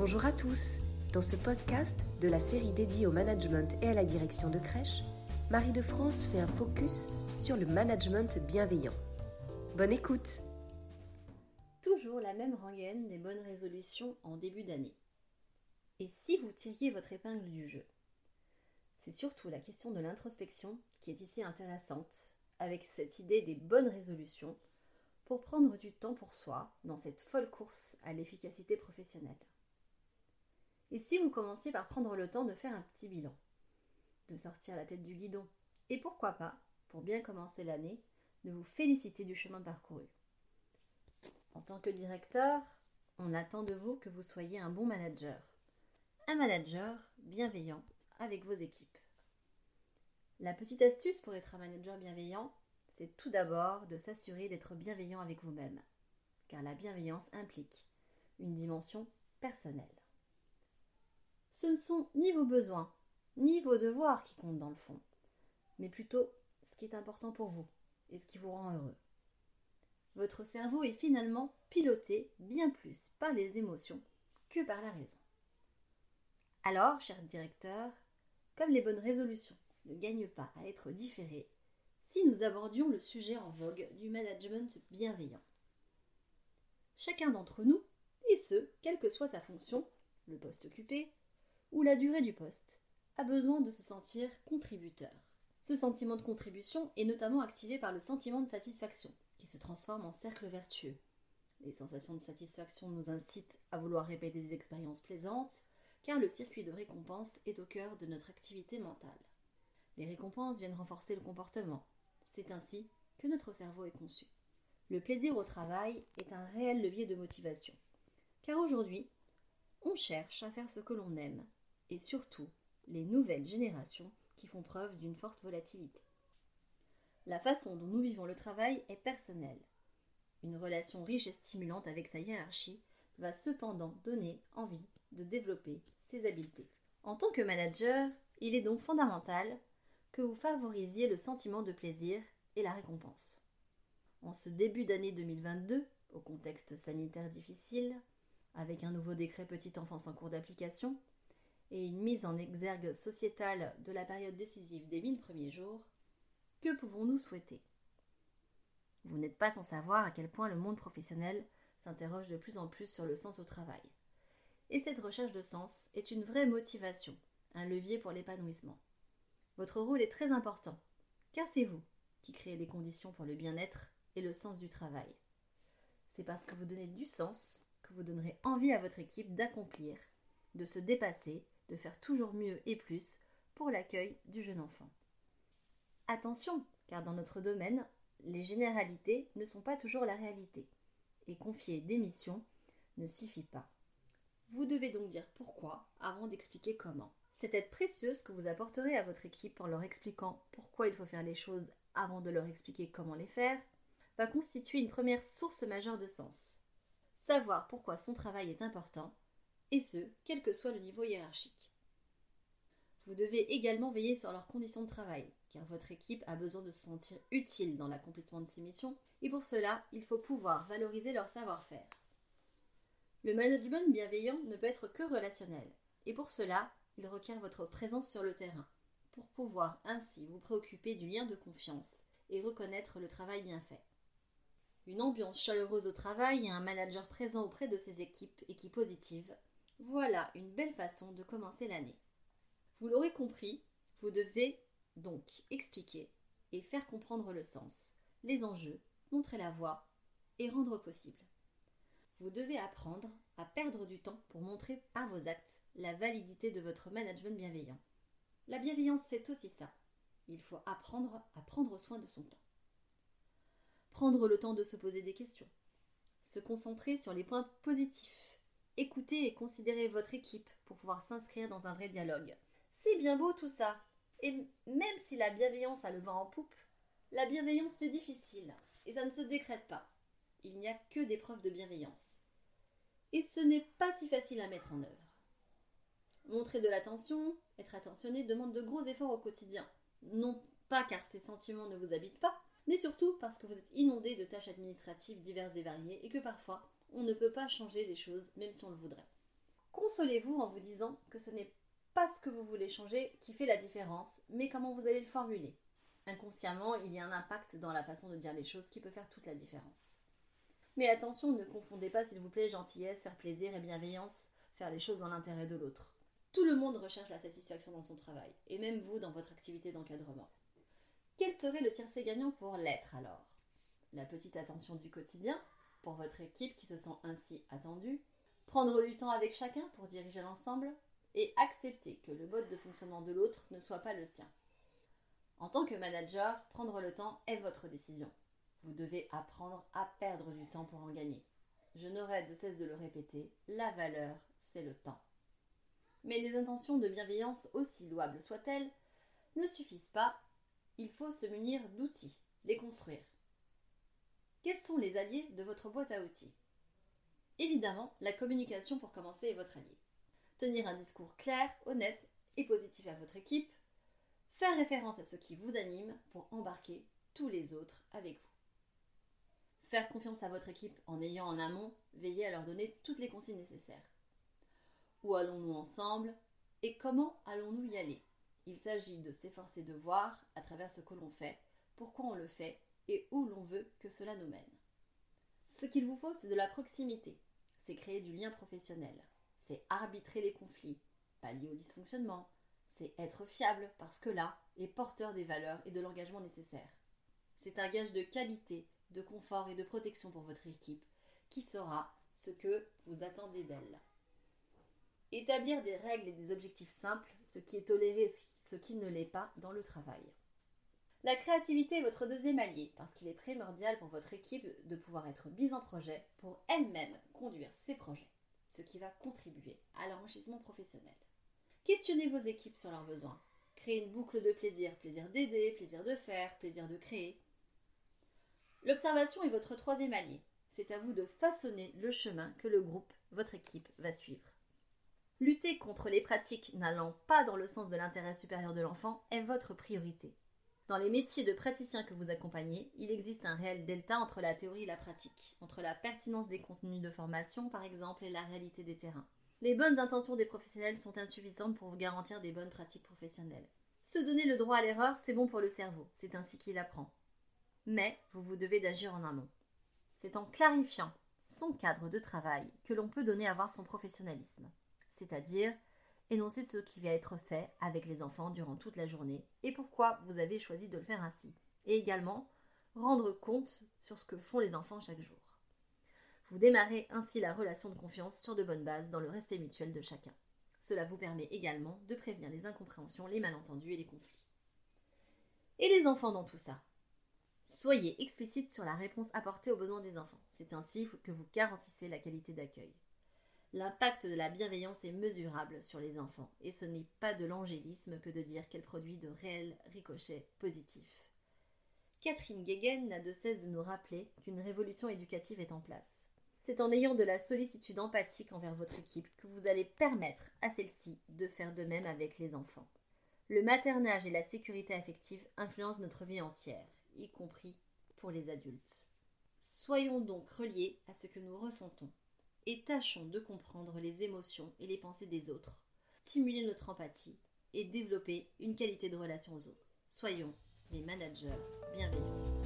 Bonjour à tous. Dans ce podcast de la série dédiée au management et à la direction de crèche, Marie de France fait un focus sur le management bienveillant. Bonne écoute. Toujours la même rengaine des bonnes résolutions en début d'année. Et si vous tiriez votre épingle du jeu? C'est surtout la question de l'introspection qui est ici intéressante, avec cette idée des bonnes résolutions pour prendre du temps pour soi dans cette folle course à l'efficacité professionnelle. Et si vous commenciez par prendre le temps de faire un petit bilan, de sortir la tête du guidon, et pourquoi pas, pour bien commencer l'année, de vous féliciter du chemin parcouru. En tant que directeur, on attend de vous que vous soyez un bon manager, un manager bienveillant avec vos équipes. La petite astuce pour être un manager bienveillant, c'est tout d'abord de s'assurer d'être bienveillant avec vous-même, car la bienveillance implique une dimension personnelle. Ce ne sont ni vos besoins, ni vos devoirs qui comptent dans le fond, mais plutôt ce qui est important pour vous et ce qui vous rend heureux. Votre cerveau est finalement piloté bien plus par les émotions que par la raison. Alors, cher directeur, comme les bonnes résolutions ne gagnent pas à être différées, si nous abordions le sujet en vogue du management bienveillant. Chacun d'entre nous, et ce, quelle que soit sa fonction, le poste occupé, ou la durée du poste, a besoin de se sentir contributeur. Ce sentiment de contribution est notamment activé par le sentiment de satisfaction, qui se transforme en cercle vertueux. Les sensations de satisfaction nous incitent à vouloir répéter des expériences plaisantes, car le circuit de récompense est au cœur de notre activité mentale. Les récompenses viennent renforcer le comportement. C'est ainsi que notre cerveau est conçu. Le plaisir au travail est un réel levier de motivation. Car aujourd'hui, on cherche à faire ce que l'on aime, et surtout les nouvelles générations qui font preuve d'une forte volatilité. La façon dont nous vivons le travail est personnelle. Une relation riche et stimulante avec sa hiérarchie va cependant donner envie de développer ses habiletés. En tant que manager, il est donc fondamental que vous favorisiez le sentiment de plaisir et la récompense. En ce début d'année 2022, au contexte sanitaire difficile, avec un nouveau décret petite enfance en cours d'application et une mise en exergue sociétale de la période décisive des mille premiers jours, que pouvons-nous souhaiter? Vous n'êtes pas sans savoir à quel point le monde professionnel s'interroge de plus en plus sur le sens au travail. Et cette recherche de sens est une vraie motivation, un levier pour l'épanouissement. Votre rôle est très important, car c'est vous qui créez les conditions pour le bien-être et le sens du travail. C'est parce que vous donnez du sens que vous donnerez envie à votre équipe d'accomplir, de se dépasser, de faire toujours mieux et plus pour l'accueil du jeune enfant. Attention, car dans notre domaine, les généralités ne sont pas toujours la réalité, et confier des missions ne suffit pas. Vous devez donc dire pourquoi avant d'expliquer comment. Cette aide précieuse que vous apporterez à votre équipe en leur expliquant pourquoi il faut faire les choses avant de leur expliquer comment les faire, va constituer une première source majeure de sens savoir pourquoi son travail est important, et ce, quel que soit le niveau hiérarchique. Vous devez également veiller sur leurs conditions de travail, car votre équipe a besoin de se sentir utile dans l'accomplissement de ses missions, et pour cela, il faut pouvoir valoriser leur savoir-faire. Le management bienveillant ne peut être que relationnel, et pour cela, il requiert votre présence sur le terrain, pour pouvoir ainsi vous préoccuper du lien de confiance et reconnaître le travail bien fait. Une ambiance chaleureuse au travail et un manager présent auprès de ses équipes et qui positive, voilà une belle façon de commencer l'année. Vous l'aurez compris, vous devez donc expliquer et faire comprendre le sens, les enjeux, montrer la voie et rendre possible. Vous devez apprendre à perdre du temps pour montrer par vos actes la validité de votre management bienveillant. La bienveillance, c'est aussi ça. Il faut apprendre à prendre soin de son temps prendre le temps de se poser des questions, se concentrer sur les points positifs, écouter et considérer votre équipe pour pouvoir s'inscrire dans un vrai dialogue. C'est bien beau tout ça. Et même si la bienveillance a le vent en poupe, la bienveillance c'est difficile et ça ne se décrète pas. Il n'y a que des preuves de bienveillance. Et ce n'est pas si facile à mettre en œuvre. Montrer de l'attention, être attentionné demande de gros efforts au quotidien. Non pas car ces sentiments ne vous habitent pas, mais surtout parce que vous êtes inondé de tâches administratives diverses et variées et que parfois on ne peut pas changer les choses même si on le voudrait. Consolez-vous en vous disant que ce n'est pas ce que vous voulez changer qui fait la différence, mais comment vous allez le formuler. Inconsciemment, il y a un impact dans la façon de dire les choses qui peut faire toute la différence. Mais attention, ne confondez pas, s'il vous plaît, gentillesse, faire plaisir et bienveillance, faire les choses dans l'intérêt de l'autre. Tout le monde recherche la satisfaction dans son travail, et même vous dans votre activité d'encadrement. Quel serait le tiercé gagnant pour l'être alors? La petite attention du quotidien, pour votre équipe qui se sent ainsi attendue, prendre du temps avec chacun pour diriger l'ensemble, et accepter que le mode de fonctionnement de l'autre ne soit pas le sien. En tant que manager, prendre le temps est votre décision. Vous devez apprendre à perdre du temps pour en gagner. Je n'aurai de cesse de le répéter, la valeur, c'est le temps. Mais les intentions de bienveillance, aussi louables soient-elles, ne suffisent pas. Il faut se munir d'outils, les construire. Quels sont les alliés de votre boîte à outils? Évidemment, la communication pour commencer est votre allié. Tenir un discours clair, honnête et positif à votre équipe, faire référence à ce qui vous anime pour embarquer tous les autres avec vous. Faire confiance à votre équipe en ayant en amont veillé à leur donner toutes les consignes nécessaires. Où allons-nous ensemble et comment allons-nous y aller? Il s'agit de s'efforcer de voir, à travers ce que l'on fait, pourquoi on le fait et où l'on veut que cela nous mène. Ce qu'il vous faut, c'est de la proximité, c'est créer du lien professionnel, c'est arbitrer les conflits, pallier au dysfonctionnement, c'est être fiable parce que là est porteur des valeurs et de l'engagement nécessaires. C'est un gage de qualité, de confort et de protection pour votre équipe qui saura ce que vous attendez d'elle. Établir des règles et des objectifs simples, ce qui est toléré et ce qui ne l'est pas dans le travail. La créativité est votre deuxième allié, parce qu'il est primordial pour votre équipe de pouvoir être mise en projet pour elle-même conduire ses projets, ce qui va contribuer à l'enrichissement professionnel. Questionnez vos équipes sur leurs besoins. Créez une boucle de plaisir, plaisir d'aider, plaisir de faire, plaisir de créer. L'observation est votre troisième allié. C'est à vous de façonner le chemin que le groupe, votre équipe, va suivre. Lutter contre les pratiques n'allant pas dans le sens de l'intérêt supérieur de l'enfant est votre priorité. Dans les métiers de praticiens que vous accompagnez, il existe un réel delta entre la théorie et la pratique, entre la pertinence des contenus de formation par exemple et la réalité des terrains. Les bonnes intentions des professionnels sont insuffisantes pour vous garantir des bonnes pratiques professionnelles. Se donner le droit à l'erreur, c'est bon pour le cerveau, c'est ainsi qu'il apprend. Mais vous vous devez d'agir en amont. C'est en clarifiant son cadre de travail que l'on peut donner à voir son professionnalisme c'est-à-dire énoncer ce qui va être fait avec les enfants durant toute la journée et pourquoi vous avez choisi de le faire ainsi. Et également rendre compte sur ce que font les enfants chaque jour. Vous démarrez ainsi la relation de confiance sur de bonnes bases dans le respect mutuel de chacun. Cela vous permet également de prévenir les incompréhensions, les malentendus et les conflits. Et les enfants dans tout ça? Soyez explicite sur la réponse apportée aux besoins des enfants. C'est ainsi que vous garantissez la qualité d'accueil. L'impact de la bienveillance est mesurable sur les enfants, et ce n'est pas de l'angélisme que de dire qu'elle produit de réels ricochets positifs. Catherine Guéguen n'a de cesse de nous rappeler qu'une révolution éducative est en place. C'est en ayant de la sollicitude empathique envers votre équipe que vous allez permettre à celle-ci de faire de même avec les enfants. Le maternage et la sécurité affective influencent notre vie entière, y compris pour les adultes. Soyons donc reliés à ce que nous ressentons et tâchons de comprendre les émotions et les pensées des autres, stimuler notre empathie et développer une qualité de relation aux autres. Soyons des managers bienveillants.